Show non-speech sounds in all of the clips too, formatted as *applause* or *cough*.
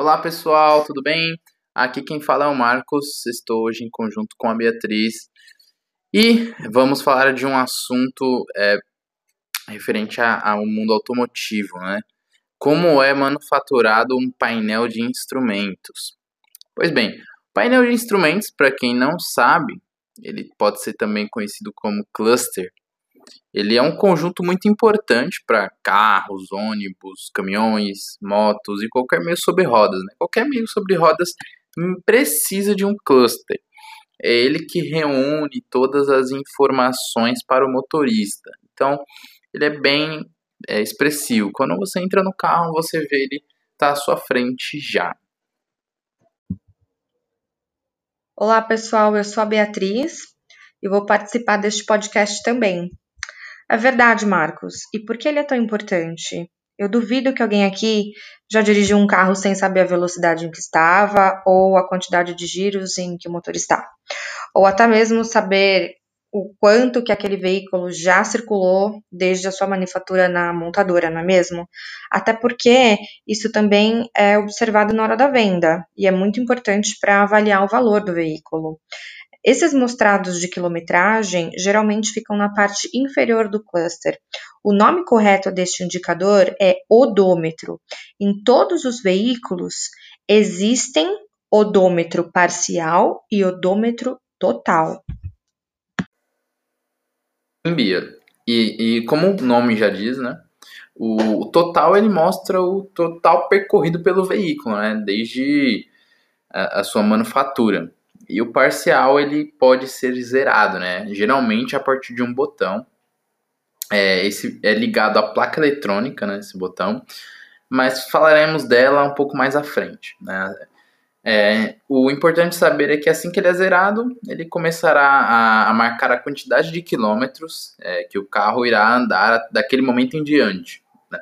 Olá pessoal, tudo bem? Aqui quem fala é o Marcos, estou hoje em conjunto com a Beatriz e vamos falar de um assunto é, referente ao mundo automotivo, né? Como é manufaturado um painel de instrumentos? Pois bem, painel de instrumentos, para quem não sabe, ele pode ser também conhecido como cluster, ele é um conjunto muito importante para carros, ônibus, caminhões, motos e qualquer meio sobre rodas. Né? Qualquer meio sobre rodas precisa de um cluster. É ele que reúne todas as informações para o motorista. Então, ele é bem é, expressivo. Quando você entra no carro, você vê ele tá à sua frente já. Olá, pessoal. Eu sou a Beatriz e vou participar deste podcast também. É verdade, Marcos. E por que ele é tão importante? Eu duvido que alguém aqui já dirigiu um carro sem saber a velocidade em que estava ou a quantidade de giros em que o motor está. Ou até mesmo saber o quanto que aquele veículo já circulou desde a sua manufatura na montadora, não é mesmo? Até porque isso também é observado na hora da venda e é muito importante para avaliar o valor do veículo. Esses mostrados de quilometragem geralmente ficam na parte inferior do cluster. O nome correto deste indicador é odômetro. Em todos os veículos existem odômetro parcial e odômetro total. Bia, e, e como o nome já diz, né? O, o, total ele mostra o total percorrido pelo veículo, né? Desde a, a sua manufatura. E o parcial ele pode ser zerado, né? Geralmente a partir de um botão. É, esse é ligado à placa eletrônica, né? Esse botão. Mas falaremos dela um pouco mais à frente. Né? É, o importante saber é que assim que ele é zerado, ele começará a, a marcar a quantidade de quilômetros é, que o carro irá andar daquele momento em diante. Né?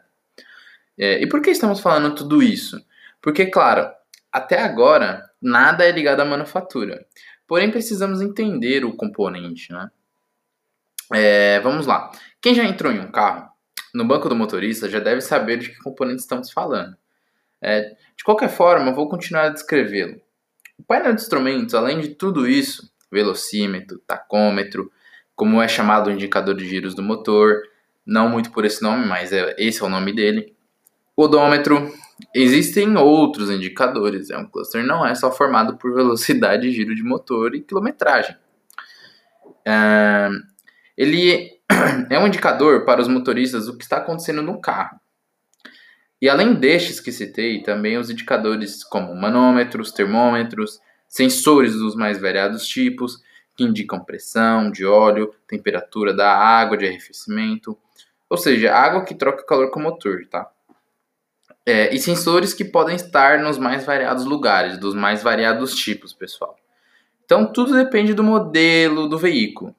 É, e por que estamos falando tudo isso? Porque, claro, até agora nada é ligado à manufatura. Porém, precisamos entender o componente, né? É, vamos lá. Quem já entrou em um carro, no banco do motorista, já deve saber de que componente estamos falando. É, de qualquer forma, vou continuar a descrevê-lo. O painel de instrumentos, além de tudo isso, velocímetro, tacômetro, como é chamado o indicador de giros do motor, não muito por esse nome, mas é, esse é o nome dele, odômetro, Existem outros indicadores. É um cluster não é só formado por velocidade, giro de motor e quilometragem. É, ele *clears throat* é um indicador para os motoristas do que está acontecendo no carro. E além destes que citei, também os indicadores como manômetros, termômetros, sensores dos mais variados tipos, que indicam pressão de óleo, temperatura da água de arrefecimento, ou seja, água que troca calor com o motor, tá? É, e sensores que podem estar nos mais variados lugares, dos mais variados tipos, pessoal. Então, tudo depende do modelo do veículo.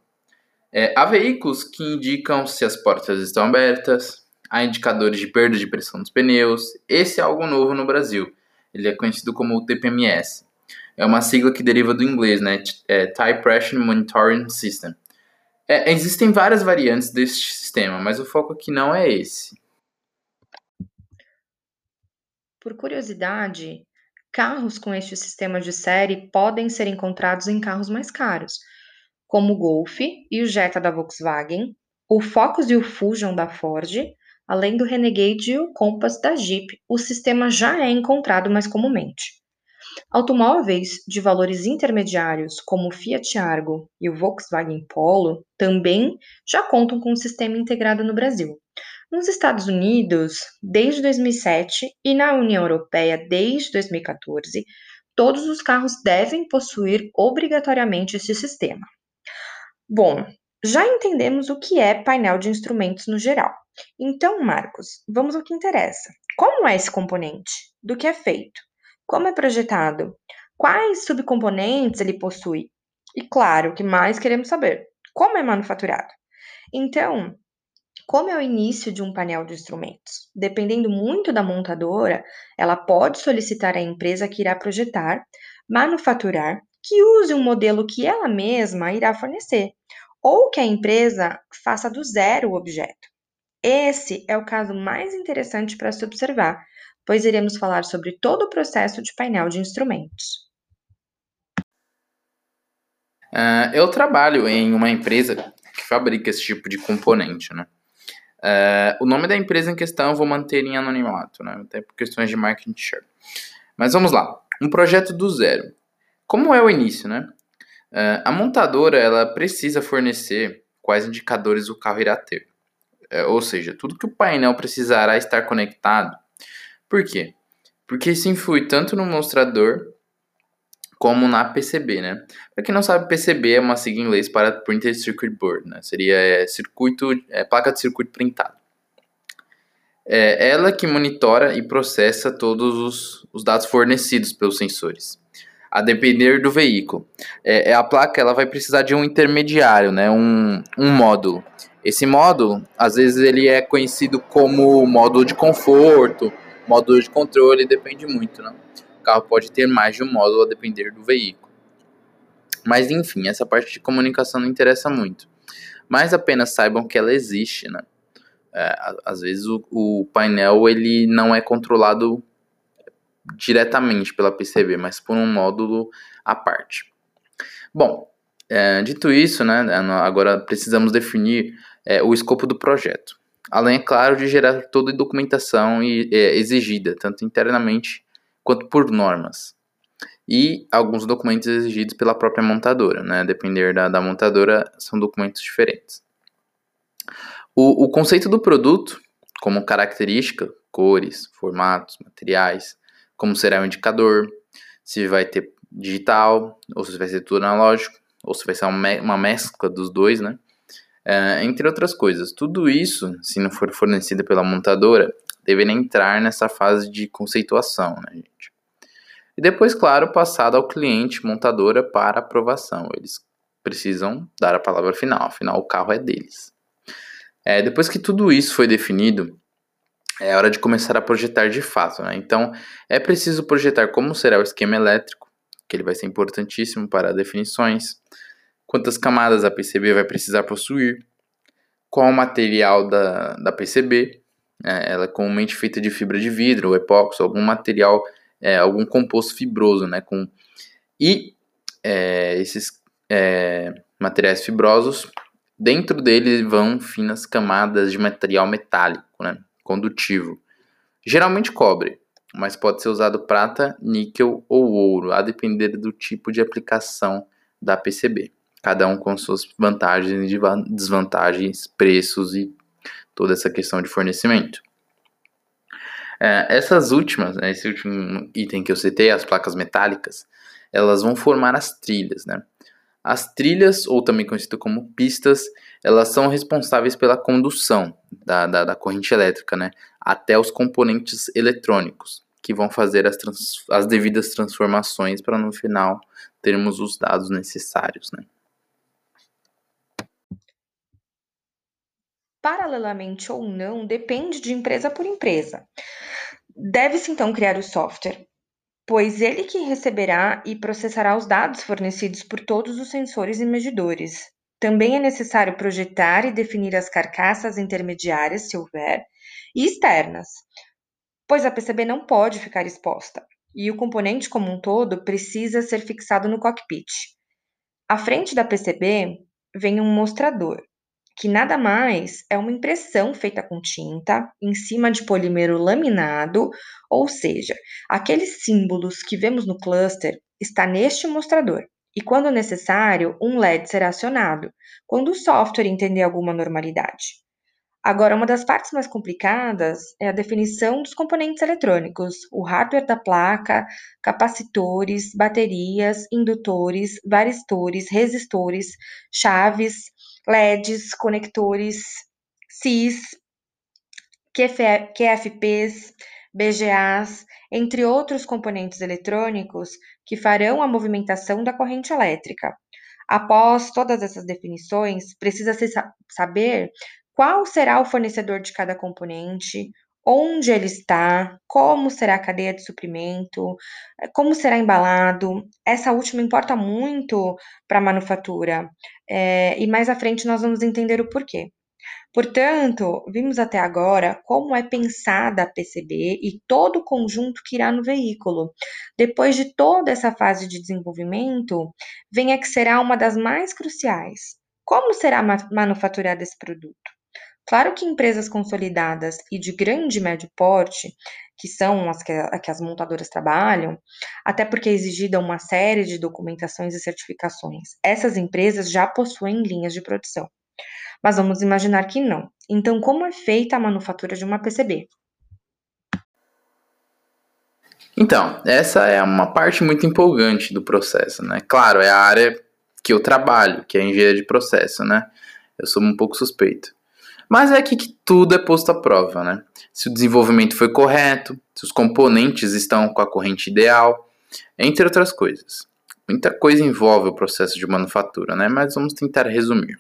É, há veículos que indicam se as portas estão abertas, há indicadores de perda de pressão dos pneus. Esse é algo novo no Brasil. Ele é conhecido como o TPMS. É uma sigla que deriva do inglês, né? É, Tire Pressure Monitoring System. É, existem várias variantes desse sistema, mas o foco aqui não é esse. Por curiosidade, carros com este sistema de série podem ser encontrados em carros mais caros, como o Golf e o Jetta da Volkswagen, o Focus e o Fusion da Ford, além do Renegade e o Compass da Jeep, o sistema já é encontrado mais comumente. Automóveis de valores intermediários, como o Fiat Argo e o Volkswagen Polo, também já contam com o sistema integrado no Brasil. Nos Estados Unidos, desde 2007 e na União Europeia desde 2014, todos os carros devem possuir obrigatoriamente esse sistema. Bom, já entendemos o que é painel de instrumentos no geral. Então, Marcos, vamos ao que interessa. Como é esse componente? Do que é feito? Como é projetado? Quais subcomponentes ele possui? E claro, o que mais queremos saber? Como é manufaturado? Então, como é o início de um painel de instrumentos? Dependendo muito da montadora, ela pode solicitar à empresa que irá projetar, manufaturar, que use um modelo que ela mesma irá fornecer, ou que a empresa faça do zero o objeto. Esse é o caso mais interessante para se observar, pois iremos falar sobre todo o processo de painel de instrumentos. Uh, eu trabalho em uma empresa que fabrica esse tipo de componente, né? Uh, o nome da empresa em questão eu vou manter em anonimato, né? Até por questões de marketing share. Mas vamos lá. Um projeto do zero. Como é o início, né? Uh, a montadora ela precisa fornecer quais indicadores o carro irá ter. Uh, ou seja, tudo que o painel precisará estar conectado. Por quê? Porque isso influi tanto no mostrador como na PCB, né? Para quem não sabe, PCB é uma sigla em inglês para Printed Circuit Board, né? Seria é, circuito, é, placa de circuito printado. É ela que monitora e processa todos os, os dados fornecidos pelos sensores, a depender do veículo. É, é, a placa ela vai precisar de um intermediário, né? Um, um módulo. Esse módulo, às vezes, ele é conhecido como módulo de conforto, módulo de controle, depende muito, né? Carro pode ter mais de um módulo a depender do veículo. Mas enfim, essa parte de comunicação não interessa muito. Mas apenas saibam que ela existe, né? É, às vezes o, o, painel ele não é controlado diretamente pela PCB, mas por um módulo à parte. Bom, é, dito isso, né, agora precisamos definir é, o escopo do projeto. Além, é claro, de gerar toda a documentação e, é, exigida, tanto internamente quanto por normas. E alguns documentos exigidos pela própria montadora, né? Depender da, da montadora, são documentos diferentes. O, o conceito do produto, como característica, cores, formatos, materiais, como será o indicador, se vai ter digital, ou se vai ser tudo analógico, ou se vai ser uma mescla dos dois, né? É, entre outras coisas. Tudo isso, se não for fornecido pela montadora, deveria entrar nessa fase de conceituação, né, gente? E depois, claro, passado ao cliente montadora para aprovação. Eles precisam dar a palavra final, afinal o carro é deles. É, depois que tudo isso foi definido, é hora de começar a projetar de fato. Né? Então, é preciso projetar como será o esquema elétrico, que ele vai ser importantíssimo para definições, quantas camadas a PCB vai precisar possuir, qual o material da, da PCB, é, ela é comumente feita de fibra de vidro, epóxi, algum material, é, algum composto fibroso, né? Com, e é, esses é, materiais fibrosos, dentro deles vão finas camadas de material metálico, né? Condutivo. Geralmente cobre, mas pode ser usado prata, níquel ou ouro, a depender do tipo de aplicação da PCB. Cada um com suas vantagens e desvantagens, preços e toda essa questão de fornecimento. É, essas últimas, né, esse último item que eu citei, as placas metálicas, elas vão formar as trilhas, né? As trilhas, ou também conhecidas como pistas, elas são responsáveis pela condução da, da, da corrente elétrica, né? Até os componentes eletrônicos, que vão fazer as, trans, as devidas transformações para no final termos os dados necessários, né? Paralelamente ou não, depende de empresa por empresa. Deve-se então criar o software, pois ele que receberá e processará os dados fornecidos por todos os sensores e medidores. Também é necessário projetar e definir as carcaças intermediárias, se houver, e externas, pois a PCB não pode ficar exposta e o componente como um todo precisa ser fixado no cockpit. À frente da PCB vem um mostrador, que nada mais é uma impressão feita com tinta em cima de polímero laminado, ou seja, aqueles símbolos que vemos no cluster está neste mostrador. E quando necessário, um LED será acionado, quando o software entender alguma normalidade. Agora, uma das partes mais complicadas é a definição dos componentes eletrônicos, o hardware da placa, capacitores, baterias, indutores, varistores, resistores, chaves, LEDs, conectores, CIS, QFPs, BGAs, entre outros componentes eletrônicos que farão a movimentação da corrente elétrica. Após todas essas definições, precisa-se saber qual será o fornecedor de cada componente, onde ele está, como será a cadeia de suprimento, como será embalado. Essa última importa muito para a manufatura, é, e mais à frente nós vamos entender o porquê. Portanto, vimos até agora como é pensada a PCB e todo o conjunto que irá no veículo. Depois de toda essa fase de desenvolvimento, vem a que será uma das mais cruciais. Como será manufaturado esse produto? Claro que empresas consolidadas e de grande e médio porte, que são as que, que as montadoras trabalham, até porque é exigida uma série de documentações e certificações, essas empresas já possuem linhas de produção. Mas vamos imaginar que não. Então, como é feita a manufatura de uma PCB? Então, essa é uma parte muito empolgante do processo, né? Claro, é a área que eu trabalho, que é a engenharia de processo, né? Eu sou um pouco suspeito. Mas é aqui que tudo é posto à prova, né? Se o desenvolvimento foi correto, se os componentes estão com a corrente ideal, entre outras coisas. Muita coisa envolve o processo de manufatura, né? Mas vamos tentar resumir.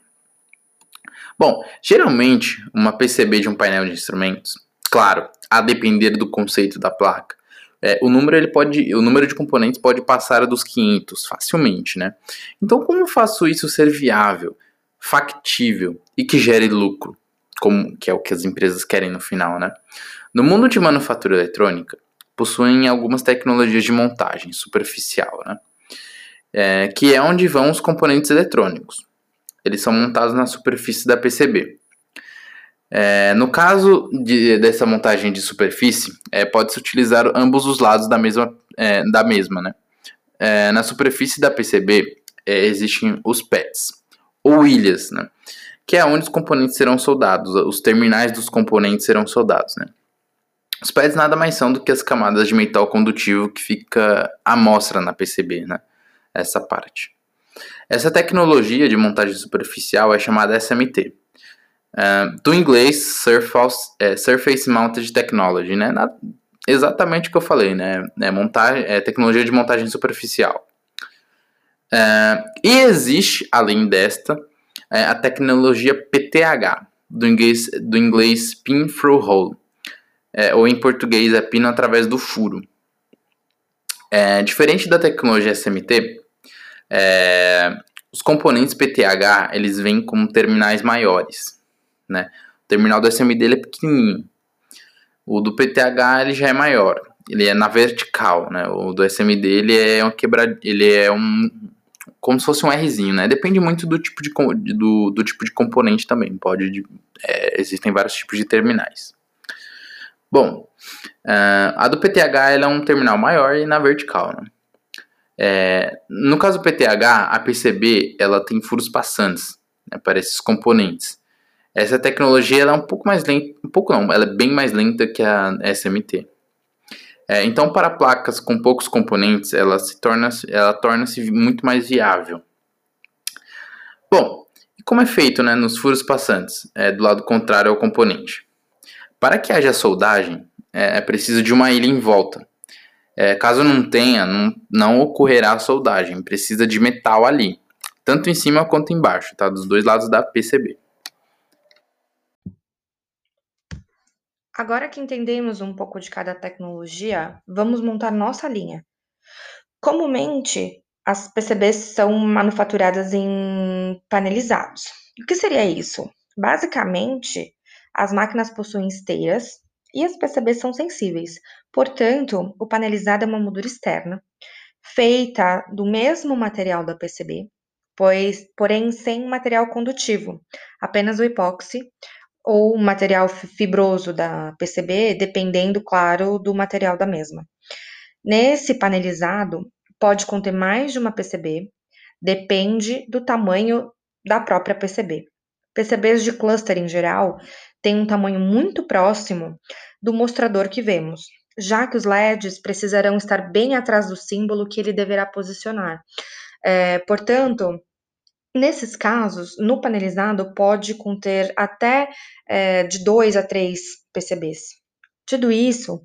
Bom, geralmente uma PCB de um painel de instrumentos, claro, a depender do conceito da placa, é, o número ele pode, o número de componentes pode passar dos 500 facilmente, né? Então, como faço isso ser viável, factível e que gere lucro? Como que é o que as empresas querem no final, né? No mundo de manufatura eletrônica, possuem algumas tecnologias de montagem superficial, né? É, que é onde vão os componentes eletrônicos. Eles são montados na superfície da PCB. É, no caso de, dessa montagem de superfície, é, pode-se utilizar ambos os lados da mesma, é, da mesma né? É, na superfície da PCB é, existem os pads, ou ilhas, né? Que é onde os componentes serão soldados, os terminais dos componentes serão soldados, né? Os pads nada mais são do que as camadas de metal condutivo que fica à mostra na PCB, né? Essa parte. Essa tecnologia de montagem superficial é chamada SMT. Uh, é, do inglês Surface, é, Surface Mounted Technology, né? Na, exatamente o que eu falei, né? É, montar, é tecnologia de montagem superficial. Uh, e existe, além desta, é a tecnologia PTH, do inglês, do inglês Pin Through Hole, é, ou em português é pino através do furo. É, diferente da tecnologia SMT, é, os componentes PTH eles vêm como terminais maiores, né? O terminal do SMD ele é pequenininho. O do PTH ele já é maior, ele é na vertical, né? O do SMD ele é um quebra, ele é um como se fosse um Rzinho, né? Depende muito do tipo de, do, do tipo de componente também. Pode, é, existem vários tipos de terminais. Bom, uh, a do PTH é um terminal maior e na vertical, né? É, no caso do PTH, a PCB ela tem furos passantes né, para esses componentes. Essa tecnologia ela é um pouco mais lenta, um pouco não, ela é bem mais lenta que a SMT. É, então, para placas com poucos componentes, ela se torna, ela torna-se muito mais viável. Bom, como é feito né, nos furos passantes, é, do lado contrário ao componente? Para que haja soldagem, é, é preciso de uma ilha em volta. É, caso não tenha, não, não ocorrerá a soldagem, precisa de metal ali, tanto em cima quanto embaixo, tá? dos dois lados da PCB. Agora que entendemos um pouco de cada tecnologia, vamos montar nossa linha. Comumente, as PCBs são manufaturadas em panelizados. O que seria isso? Basicamente, as máquinas possuem esteiras e as PCBs são sensíveis. Portanto, o panelizado é uma moldura externa, feita do mesmo material da PCB, pois, porém sem material condutivo, apenas o epóxi, ou material fibroso da PCB, dependendo, claro, do material da mesma. Nesse panelizado, pode conter mais de uma PCB, depende do tamanho da própria PCB. PCBs de cluster em geral têm um tamanho muito próximo do mostrador que vemos, já que os LEDs precisarão estar bem atrás do símbolo que ele deverá posicionar. É, portanto, Nesses casos, no panelizado pode conter até é, de 2 a 3 PCBs. Dito isso,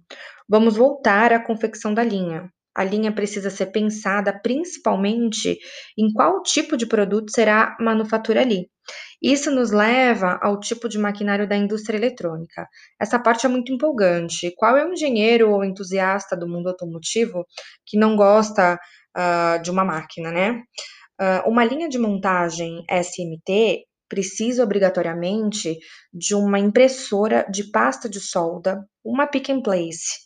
vamos voltar à confecção da linha. A linha precisa ser pensada principalmente em qual tipo de produto será manufatura ali. Isso nos leva ao tipo de maquinário da indústria eletrônica. Essa parte é muito empolgante. Qual é o engenheiro ou entusiasta do mundo automotivo que não gosta uh, de uma máquina, né? Uh, uma linha de montagem SMT precisa obrigatoriamente de uma impressora de pasta de solda, uma pick and place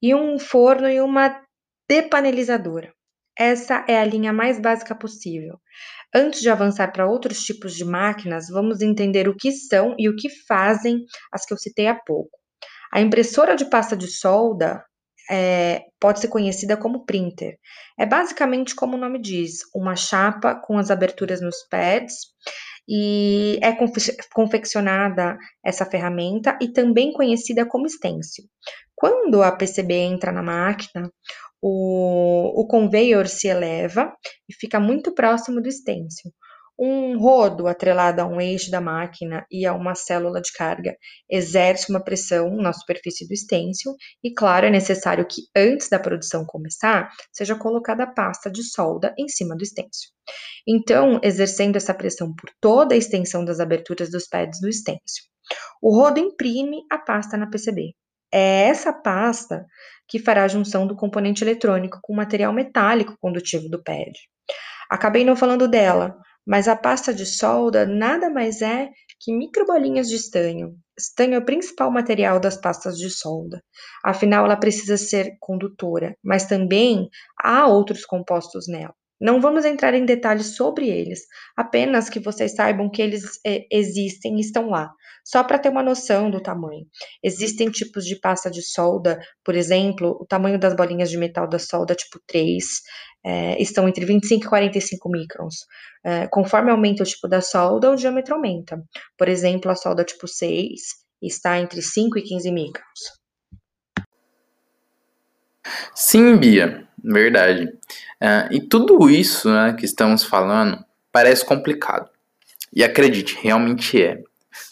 e um forno e uma depanelizadora. Essa é a linha mais básica possível. Antes de avançar para outros tipos de máquinas, vamos entender o que são e o que fazem as que eu citei há pouco. A impressora de pasta de solda é, pode ser conhecida como printer. É basicamente como o nome diz, uma chapa com as aberturas nos pads e é confeccionada essa ferramenta e também conhecida como stencil. Quando a PCB entra na máquina, o, o conveyor se eleva e fica muito próximo do stencil. Um rodo atrelado a um eixo da máquina e a uma célula de carga exerce uma pressão na superfície do stencil e, claro, é necessário que antes da produção começar seja colocada a pasta de solda em cima do stencil. Então, exercendo essa pressão por toda a extensão das aberturas dos pads do stencil, o rodo imprime a pasta na PCB. É essa pasta que fará a junção do componente eletrônico com o material metálico condutivo do pad. Acabei não falando dela, mas a pasta de solda nada mais é que microbolinhas de estanho. Estanho é o principal material das pastas de solda. Afinal, ela precisa ser condutora, mas também há outros compostos nela. Não vamos entrar em detalhes sobre eles, apenas que vocês saibam que eles é, existem e estão lá, só para ter uma noção do tamanho. Existem tipos de pasta de solda, por exemplo, o tamanho das bolinhas de metal da solda tipo 3 é, estão entre 25 e 45 microns. É, conforme aumenta o tipo da solda, o diâmetro aumenta. Por exemplo, a solda tipo 6 está entre 5 e 15 microns. Sim, Bia, verdade. Uh, e tudo isso né, que estamos falando parece complicado. E acredite, realmente é.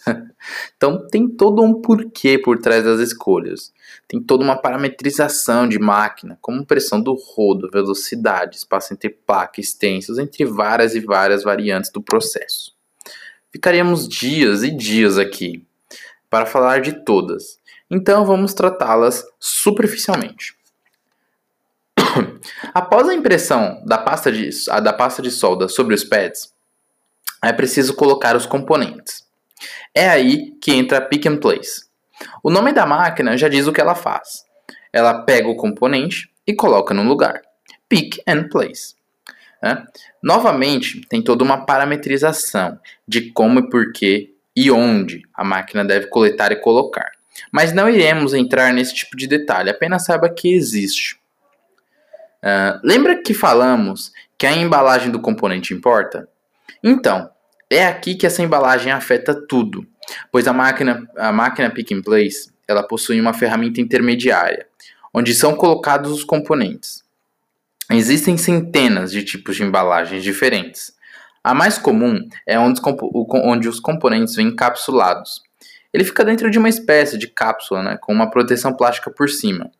*laughs* então tem todo um porquê por trás das escolhas. Tem toda uma parametrização de máquina, como pressão do rodo, velocidade, espaço entre placas, extensos, entre várias e várias variantes do processo. Ficaríamos dias e dias aqui para falar de todas, então vamos tratá-las superficialmente. Após a impressão da pasta, de, da pasta de solda sobre os pads, é preciso colocar os componentes. É aí que entra a Pick and Place. O nome da máquina já diz o que ela faz. Ela pega o componente e coloca no lugar. Pick and Place. É? Novamente, tem toda uma parametrização de como e porquê e onde a máquina deve coletar e colocar. Mas não iremos entrar nesse tipo de detalhe, apenas saiba que existe. Uh, lembra que falamos que a embalagem do componente importa? Então, é aqui que essa embalagem afeta tudo, pois a máquina, a máquina Pick and Place ela possui uma ferramenta intermediária, onde são colocados os componentes. Existem centenas de tipos de embalagens diferentes. A mais comum é onde os, onde os componentes vêm encapsulados. Ele fica dentro de uma espécie de cápsula, né, com uma proteção plástica por cima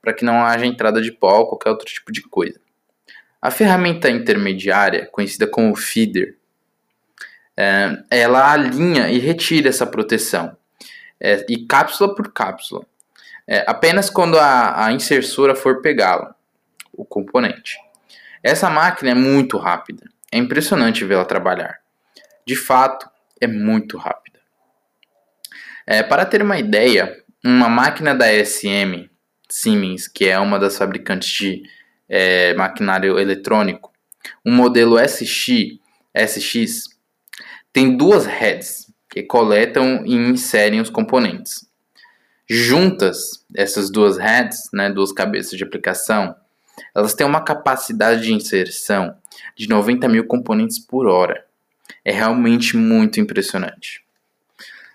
para que não haja entrada de pó ou qualquer outro tipo de coisa. A ferramenta intermediária, conhecida como feeder, é, ela alinha e retira essa proteção, é, e cápsula por cápsula, é, apenas quando a, a insersora for pegá-la, o componente. Essa máquina é muito rápida, é impressionante vê-la trabalhar. De fato, é muito rápida. É, para ter uma ideia, uma máquina da SM Siemens, que é uma das fabricantes de é, maquinário eletrônico, um modelo SX, SX tem duas heads que coletam e inserem os componentes. Juntas, essas duas heads, né, duas cabeças de aplicação, elas têm uma capacidade de inserção de 90 mil componentes por hora. É realmente muito impressionante.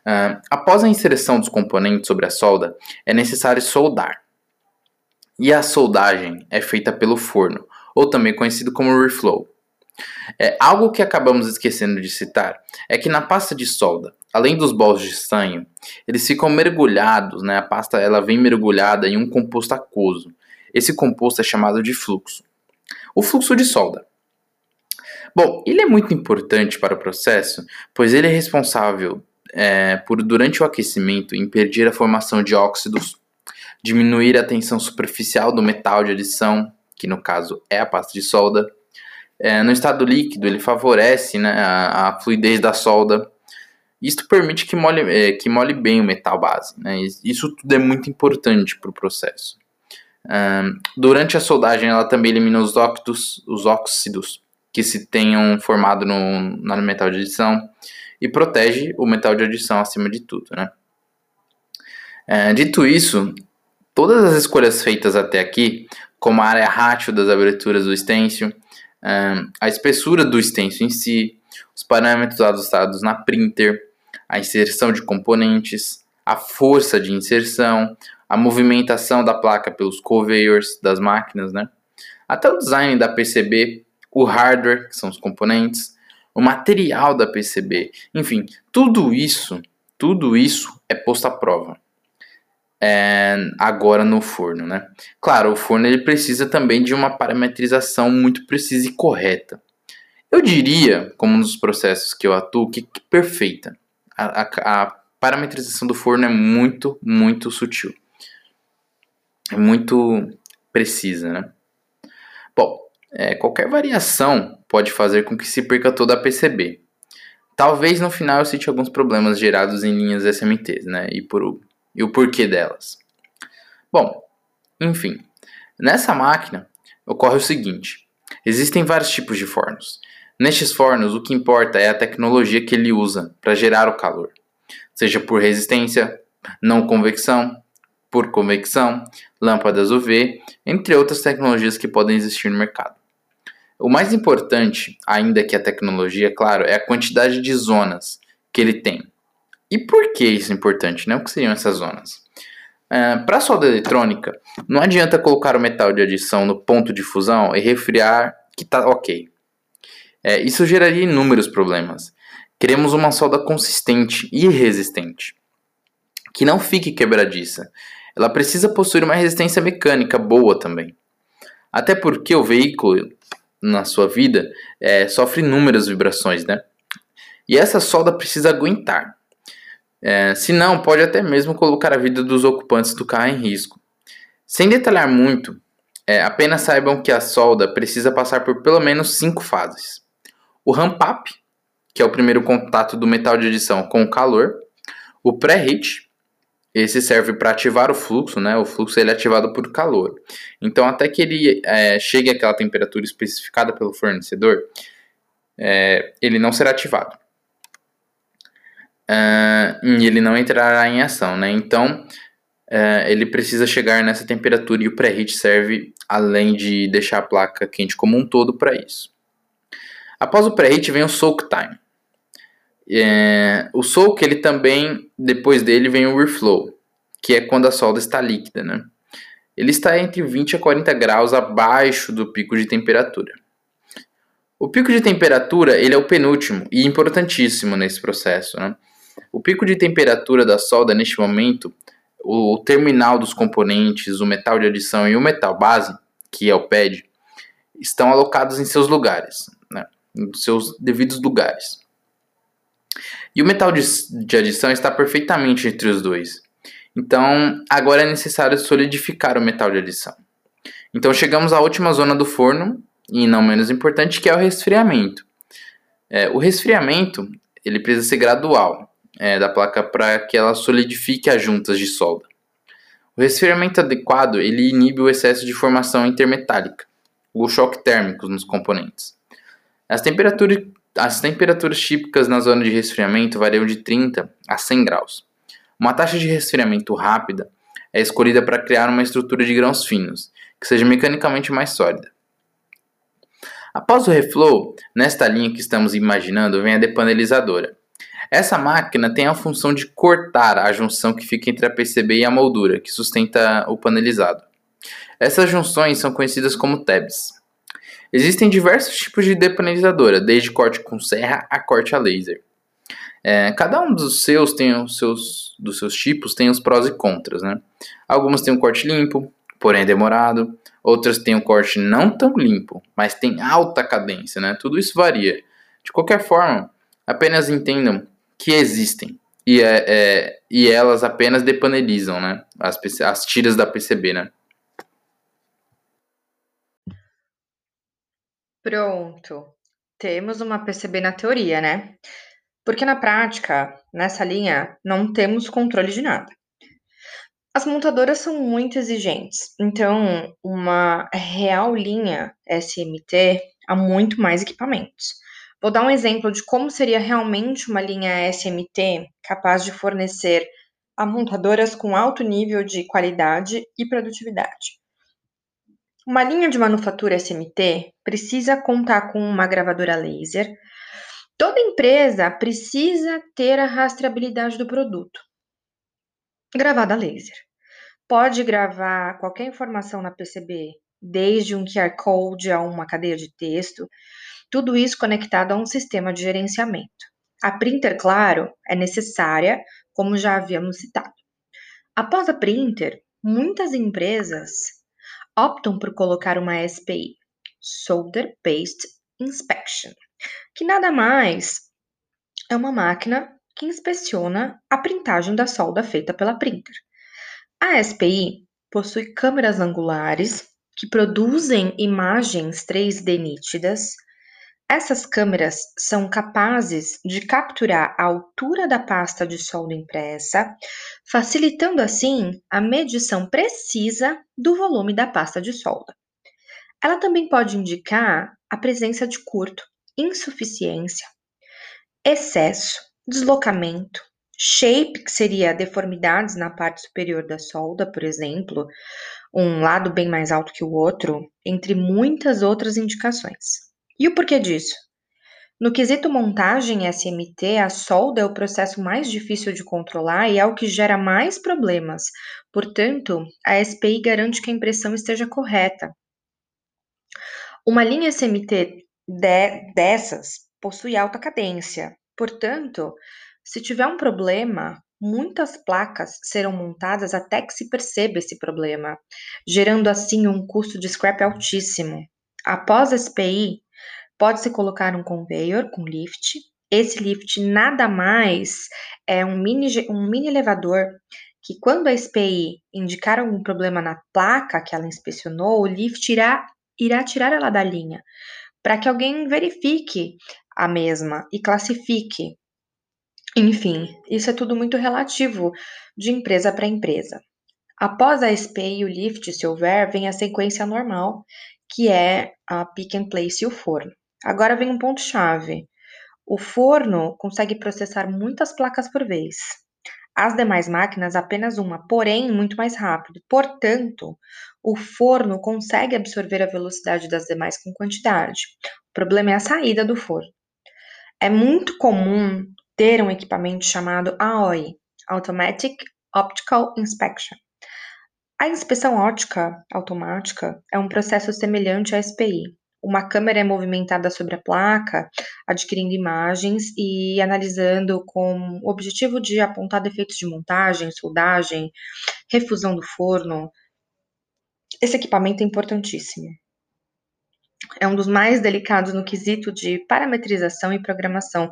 Uh, após a inserção dos componentes sobre a solda, é necessário soldar. E a soldagem é feita pelo forno, ou também conhecido como reflow. É, algo que acabamos esquecendo de citar é que na pasta de solda, além dos bols de estanho, eles ficam mergulhados, né? a pasta ela vem mergulhada em um composto aquoso. Esse composto é chamado de fluxo. O fluxo de solda. Bom, ele é muito importante para o processo, pois ele é responsável é, por, durante o aquecimento, impedir a formação de óxidos diminuir a tensão superficial do metal de adição, que no caso é a pasta de solda, É, no estado líquido, ele favorece né, a, a fluidez da solda. Isto permite que mole, é, que mole bem o metal base. Né? Isso tudo é muito importante para o processo. Um, durante a soldagem, ela também elimina os óxidos, os óxidos que se tenham formado no, no metal de adição e protege o metal de adição acima de tudo. Né? É, dito isso, todas as escolhas feitas até aqui, como a área rátil das aberturas do stencil, a espessura do stencil em si, os parâmetros ajustados na printer, a inserção de componentes, a força de inserção, a movimentação da placa pelos conveyors das máquinas, né? Até o design da PCB, o hardware, que são os componentes, o material da PCB, enfim, tudo isso, tudo isso é posto à prova. É, agora no forno, né? Claro, o forno ele precisa também de uma parametrização muito precisa e correta. Eu diria, como nos processos que eu atuo, que, que perfeita. A, a, a parametrização do forno é muito, muito sutil é muito precisa, né? Bom, é, qualquer variação pode fazer com que se perca toda a PCB. Talvez no final eu cite alguns problemas gerados em linhas SMTs, né? E, por, e o porquê delas. Bom, enfim, nessa máquina ocorre o seguinte: existem vários tipos de fornos. Nestes fornos, o que importa é a tecnologia que ele usa para gerar o calor, seja por resistência, não convecção, por convecção, lâmpadas UV, entre outras tecnologias que podem existir no mercado. O mais importante, ainda que a tecnologia, claro, é a quantidade de zonas que ele tem. E por que isso é importante? Né? O que seriam essas zonas? Uh, Para a solda eletrônica, não adianta colocar o metal de adição no ponto de fusão e resfriar que está ok. É, isso geraria inúmeros problemas. Queremos uma solda consistente e resistente, que não fique quebradiça ela precisa possuir uma resistência mecânica boa também. Até porque o veículo, na sua vida, é, sofre inúmeras vibrações, né? E essa solda precisa aguentar. É, senão, pode até mesmo colocar a vida dos ocupantes do carro em risco. Sem detalhar muito, é, apenas saibam que a solda precisa passar por pelo menos cinco fases. O ramp-up, que é o primeiro contato do metal de adição com o calor. O pré-heat, esse serve para ativar o fluxo, né? O fluxo ele é ativado por calor. Então, até que ele é, chegue àquela temperatura especificada pelo fornecedor, é, ele não será ativado. Uh, e ele não entrará em ação, né? Então, uh, ele precisa chegar nessa temperatura e o pré-heat serve, além de deixar a placa quente como um todo, para isso. Após o pré-heat vem o soak time. É, o soak, ele também, depois dele vem o reflow, que é quando a solda está líquida, né? Ele está entre 20 a 40 graus abaixo do pico de temperatura. O pico de temperatura, ele é o penúltimo e importantíssimo nesse processo, né? O pico de temperatura da solda, neste momento, o terminal dos componentes, o metal de adição e o metal base, que é o PED, estão alocados em seus lugares, né? em seus devidos lugares. E o metal de, de adição está perfeitamente entre os dois. Então, agora é necessário solidificar o metal de adição. Então, chegamos à última zona do forno, e não menos importante, que é o resfriamento. É, o resfriamento ele precisa ser gradual é, da placa para que ela solidifique as juntas de solda. O resfriamento adequado ele inibe o excesso de formação intermetálica, o choque térmico nos componentes. As temperaturas as temperaturas típicas na zona de resfriamento variam de 30 a 100 graus. Uma taxa de resfriamento rápida é escolhida para criar uma estrutura de grãos finos, que seja mecanicamente mais sólida. Após o reflow, nesta linha que estamos imaginando, vem a depanelizadora. Essa máquina tem a função de cortar a junção que fica entre a PCB e a moldura, que sustenta o panelizado. Essas junções são conhecidas como tabs. Existem diversos tipos de depanelizadora, desde corte com serra a corte a laser. É, cada um dos seus tem os seus dos seus tipos tem os prós e contras, né? Algumas têm um corte limpo, porém demorado. Outras têm um corte não tão limpo, mas tem alta cadência, né? Tudo isso varia. De qualquer forma, apenas entendam que existem e, é, é e elas apenas depanelizam, né? As, as tiras da PCB, né? Pronto. Temos uma PCB na teoria, né? Porque na prática, nessa linha, não temos controle de nada. As montadoras são muito exigentes, então uma real linha SMT há muito mais equipamentos. Vou dar um exemplo de como seria realmente uma linha SMT capaz de fornecer a montadoras com alto nível de qualidade e produtividade. Uma linha de manufatura SMT precisa contar com uma gravadora laser. Toda empresa precisa ter a rastreabilidade do produto. Gravada laser. Pode gravar qualquer informação na PCB, desde um QR Code a uma cadeia de texto, tudo isso conectado a um sistema de gerenciamento. A printer, claro, é necessária, como já havíamos citado. Após a printer, muitas empresas optam por colocar uma SPI, Solder Paste Inspection, que nada mais é uma máquina que inspeciona a printagem da solda feita pela printer. A SPI possui câmeras angulares que produzem imagens 3D nítidas. Essas câmeras são capazes de capturar a altura da pasta de solda impressa, facilitando assim a medição precisa do volume da pasta de solda. Ela também pode indicar a presença de curto, insuficiência, excesso, deslocamento, shape, que seria deformidades na parte superior da solda, por exemplo, um lado bem mais alto que o outro, entre muitas outras indicações. E o porquê disso? No quesito montagem SMT, a solda é o processo mais difícil de controlar e é o que gera mais problemas. Portanto, a SPI garante que a impressão esteja correta. Uma linha SMT de, dessas possui alta cadência. Portanto, se tiver um problema, muitas placas serão montadas até que se perceba esse problema, gerando assim um custo de scrap altíssimo. Após a SPI, pode-se colocar um conveyor com lift. Esse lift nada mais é um mini, um mini elevador que, quando a SPI indicar algum problema na placa que ela inspecionou, o lift irá, irá tirar ela da linha, para que alguém verifique a mesma e classifique enfim, isso é tudo muito relativo de empresa para empresa. Após a SPI e o lift, se houver, vem a sequência normal, que é a pick and place e o forno. Agora vem um ponto-chave. O forno consegue processar muitas placas por vez. As demais máquinas, apenas uma, porém muito mais rápido. Portanto, o forno consegue absorver a velocidade das demais com quantidade. O problema é a saída do forno. É muito comum ter um equipamento chamado AOI, Automatic Optical Inspection. A inspeção óptica automática é um processo semelhante à SPI. Uma câmera é movimentada sobre a placa, adquirindo imagens e analisando com o objetivo de apontar defeitos de montagem, soldagem, refusão do forno. Esse equipamento é importantíssimo. É um dos mais delicados no quesito de parametrização e programação,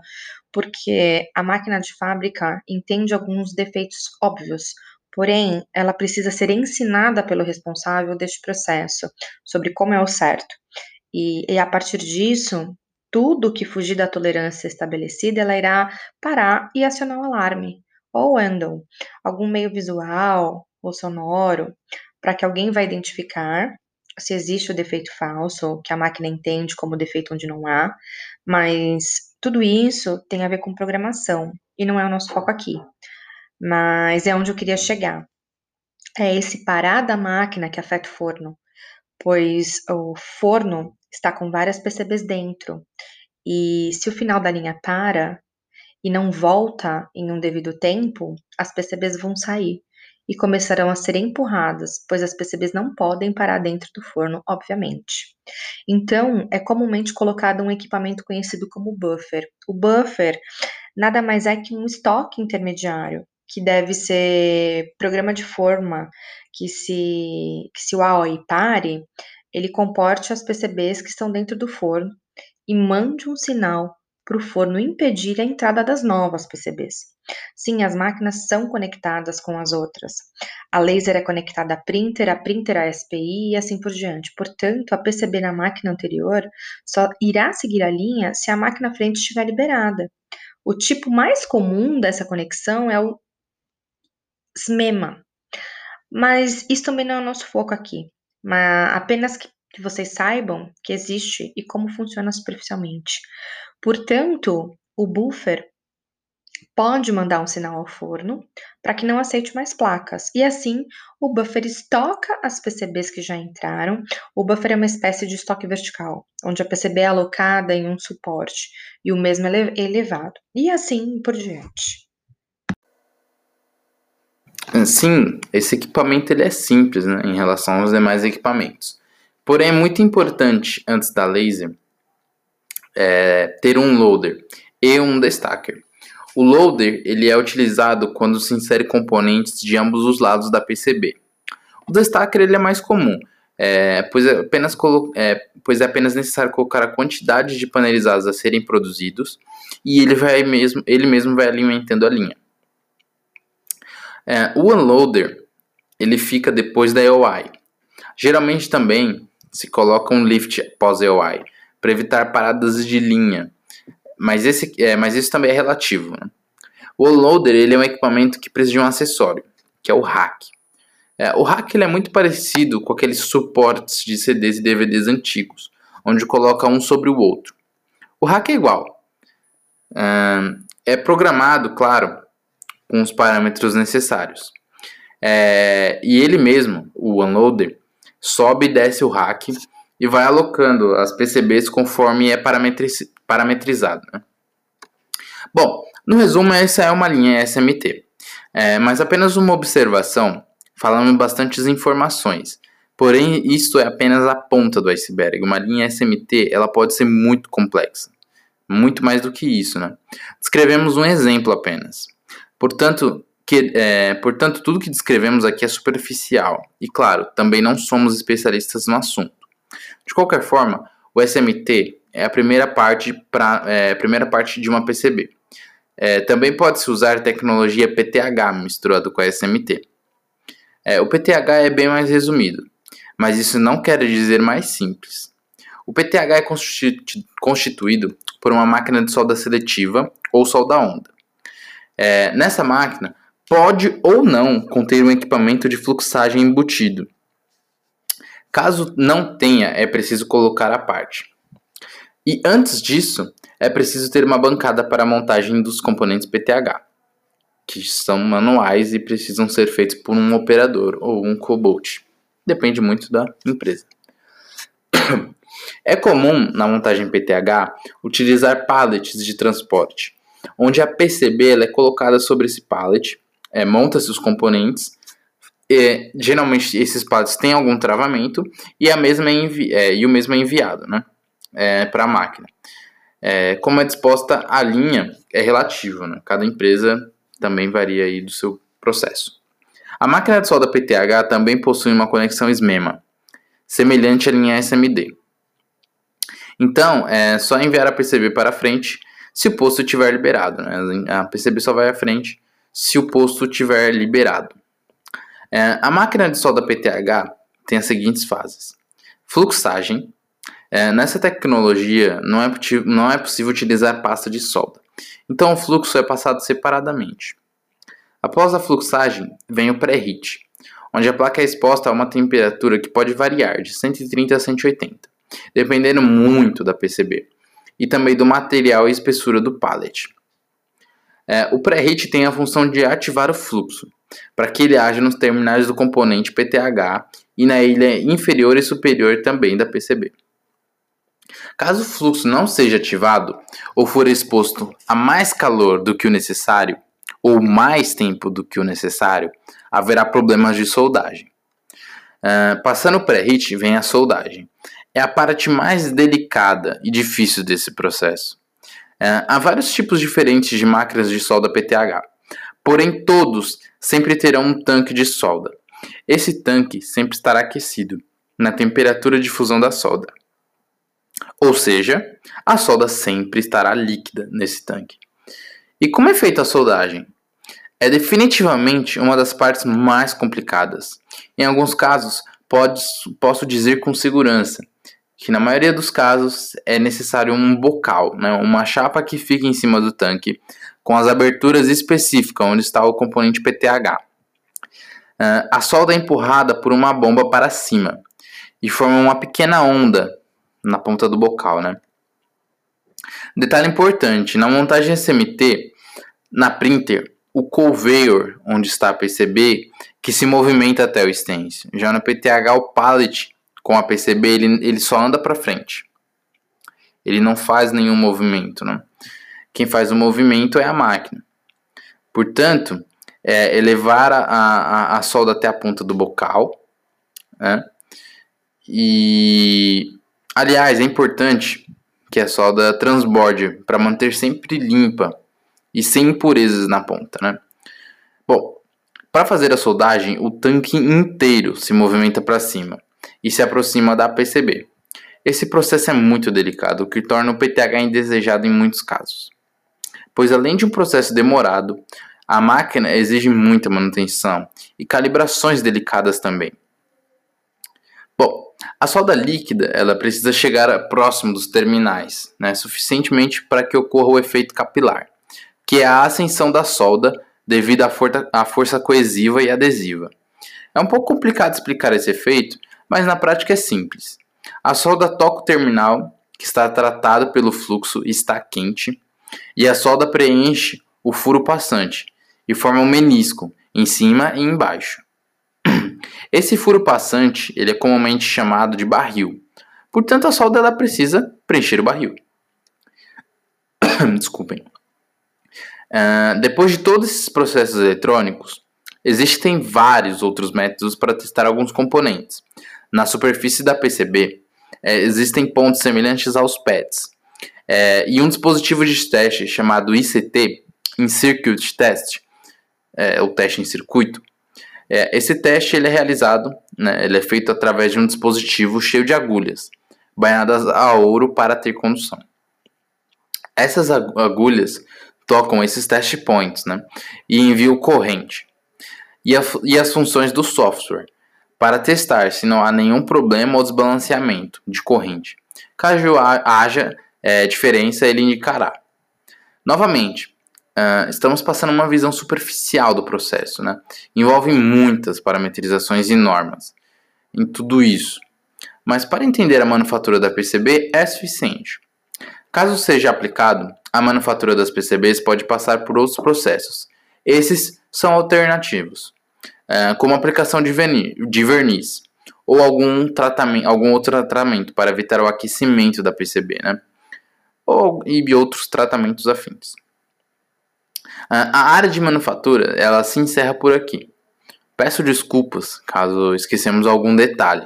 porque a máquina de fábrica entende alguns defeitos óbvios, porém, ela precisa ser ensinada pelo responsável deste processo sobre como é o certo. E, e a partir disso, tudo que fugir da tolerância estabelecida, ela irá parar e acionar o alarme, ou handle, algum meio visual ou sonoro, para que alguém vai identificar se existe o defeito falso, que a máquina entende como defeito onde não há, mas tudo isso tem a ver com programação e não é o nosso foco aqui. Mas é onde eu queria chegar. É esse parar da máquina que afeta o forno, pois o forno está com várias PCBs dentro. E se o final da linha para e não volta em um devido tempo, as PCBs vão sair e começarão a ser empurradas, pois as PCBs não podem parar dentro do forno, obviamente. Então, é comumente colocado um equipamento conhecido como buffer. O buffer nada mais é que um estoque intermediário, que deve ser programa de forma que se, que se o AOI pare, ele comporte as PCBs que estão dentro do forno e mande um sinal para o forno impedir a entrada das novas PCBs. Sim, as máquinas são conectadas com as outras. A laser é conectada a printer, a printer a SPI e assim por diante. Portanto, a PCB na máquina anterior só irá seguir a linha se a máquina à frente estiver liberada. O tipo mais comum dessa conexão é o SMEMA, mas isso também não é o nosso foco aqui. Mas apenas que, vocês saibam que existe e como funciona superficialmente. Portanto, o buffer pode mandar um sinal ao forno para que não aceite mais placas. E assim, o buffer estoca as PCBs que já entraram. O buffer é uma espécie de estoque vertical, onde a PCB é alocada em um suporte e o mesmo é elevado. E assim por diante. Sim, esse equipamento ele é simples né, em relação aos demais equipamentos. Porém, é muito importante, antes da laser, é, ter um loader e um destacker. O loader ele é utilizado quando se insere componentes de ambos os lados da PCB. O destacker ele é mais comum, é, pois, é apenas é, pois é apenas necessário colocar a quantidade de panelizados a serem produzidos e ele, vai mesmo, ele mesmo vai alimentando a linha. É, o unloader ele fica depois da EOI. Geralmente também se coloca um lift após a EOI para evitar paradas de linha, mas, esse, é, mas isso também é relativo. Né? O unloader ele é um equipamento que precisa de um acessório, que é o rack. É, o rack ele é muito parecido com aqueles suportes de CDs e DVDs antigos, onde coloca um sobre o outro. O rack é igual. É, é programado, claro, com os parâmetros necessários. É, e ele mesmo, o unloader, sobe e desce o rack e vai alocando as PCBs conforme é parametriz, parametrizado. Né? Bom, no resumo, essa é uma linha SMT, é, mas apenas uma observação, falando bastantes informações. Porém, isto é apenas a ponta do iceberg. Uma linha SMT ela pode ser muito complexa, muito mais do que isso. Né? Descrevemos um exemplo apenas. Portanto, que, é, portanto, tudo que descrevemos aqui é superficial e, claro, também não somos especialistas no assunto. De qualquer forma, o SMT é a primeira parte, pra, é, primeira parte de uma PCB. É, também pode-se usar tecnologia PTH misturado com a SMT. É, o PTH é bem mais resumido, mas isso não quer dizer mais simples. O PTH é constituído por uma máquina de solda seletiva ou solda onda. É, nessa máquina, pode ou não conter um equipamento de fluxagem embutido. Caso não tenha, é preciso colocar à parte. E antes disso, é preciso ter uma bancada para a montagem dos componentes PTH, que são manuais e precisam ser feitos por um operador ou um cobalt. Depende muito da empresa. *coughs* É comum na montagem PTH utilizar pallets de transporte, onde a PCB é colocada sobre esse pallet, é, monta-se os componentes, e, geralmente esses pallets têm algum travamento e, a mesma é é, e o mesmo é enviado né, é, para a máquina. É, como é disposta a linha é relativo, né? cada empresa também varia aí do seu processo. A máquina de solda PTH também possui uma conexão SMEMA, semelhante à linha SMD. Então, é só enviar a PCB para frente se o posto estiver liberado. Né? A PCB só vai à frente se o posto estiver liberado. É, a máquina de solda PTH tem as seguintes fases: fluxagem. É, nessa tecnologia não é, não é possível utilizar pasta de solda, então o fluxo é passado separadamente. Após a fluxagem, vem o pré-heat, onde a placa é exposta a uma temperatura que pode variar de 130 a 180, dependendo muito da PCB e também do material e espessura do pallet. É, o pré-heat tem a função de ativar o fluxo, para que ele haja nos terminais do componente PTH e na ilha inferior e superior também da PCB. Caso o fluxo não seja ativado ou for exposto a mais calor do que o necessário, ou mais tempo do que o necessário, haverá problemas de soldagem. Uh, passando o pré-heat, vem a soldagem é a parte mais delicada e difícil desse processo. É, há vários tipos diferentes de máquinas de solda PTH, porém todos sempre terão um tanque de solda. Esse tanque sempre estará aquecido na temperatura de fusão da solda. Ou seja, a solda sempre estará líquida nesse tanque. E como é feita a soldagem? é definitivamente uma das partes mais complicadas. Em alguns casos, pode, posso dizer com segurança que na maioria dos casos é necessário um bocal, né, uma chapa que fica em cima do tanque, com as aberturas específicas onde está o componente PTH. Uh, a solda é empurrada por uma bomba para cima e forma uma pequena onda na ponta do bocal. Né? Detalhe importante: na montagem SMT, na printer, o conveyor onde está a PCB que se movimenta até o stencil. Já no PTH, o pallet com a PCB ele, ele só anda para frente. Ele não faz nenhum movimento, né? Quem faz o movimento é a máquina. Portanto, é, elevar a, a, a solda até a ponta do bocal. Né? E, aliás, é importante que a solda transborde para manter sempre limpa e sem impurezas na ponta. Né? Bom, para fazer a soldagem, o tanque inteiro se movimenta para cima e se aproxima da PCB. Esse processo é muito delicado, o que torna o PTH indesejado em muitos casos. Pois além de um processo demorado, a máquina exige muita manutenção e calibrações delicadas também. Bom, a solda líquida ela precisa chegar próximo dos terminais, né, suficientemente para que ocorra o efeito capilar, que é a ascensão da solda devido à, força, à força coesiva e adesiva. É um pouco complicado explicar esse efeito, mas na prática é simples. A solda toca o terminal, que está tratado pelo fluxo e está quente, e a solda preenche o furo passante e forma um menisco em cima e embaixo. *clears throat* Esse furo passante ele é comumente chamado de barril. Portanto, a solda ela precisa preencher o barril. *clears throat* Desculpem. Uh, depois de todos esses processos eletrônicos, existem vários outros métodos para testar alguns componentes. Na superfície da PCB, é, existem pontos semelhantes aos PETs. É, e um dispositivo de teste chamado ICT, In Circuit Test, é, o teste em circuito, é, esse teste ele é realizado, né, ele é feito através de um dispositivo cheio de agulhas, banhadas a ouro para ter condução. Essas agulhas tocam esses test points né, e enviam corrente e, a, e as funções do software para testar se não há nenhum problema ou desbalanceamento de corrente. Caso haja é, diferença, ele indicará. Novamente, uh, estamos passando uma visão superficial do processo, né? Envolve muitas parametrizações e normas em tudo isso. Mas para entender a manufatura da PCB é suficiente. Caso seja aplicado, a manufatura das PCBs pode passar por outros processos. Esses são alternativos, uh, como aplicação de, de verniz ou algum tratamento, algum outro tratamento para evitar o aquecimento da PCB, né? Ou, e outros tratamentos afins. A área de manufatura, ela se encerra por aqui. Peço desculpas caso esquecemos algum detalhe,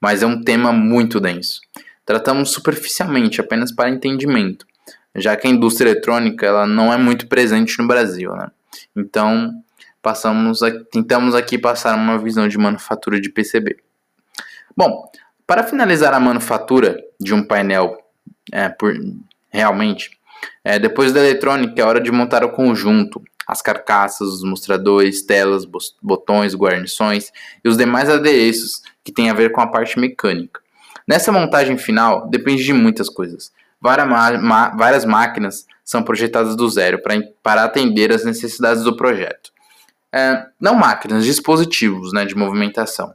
mas é um tema muito denso. Tratamos superficialmente, apenas para entendimento, já que a indústria eletrônica ela não é muito presente no Brasil, né? Então, passamos a, tentamos aqui passar uma visão de manufatura de PCB. Bom, para finalizar a manufatura de um painel é, por, realmente, é, depois da eletrônica, é hora de montar o conjunto, as carcaças, os mostradores, telas, botões, guarnições e os demais adereços que têm a ver com a parte mecânica. Nessa montagem final, depende de muitas coisas. Várias máquinas são projetadas do zero para atender às necessidades do projeto. É, não máquinas, dispositivos né, de movimentação.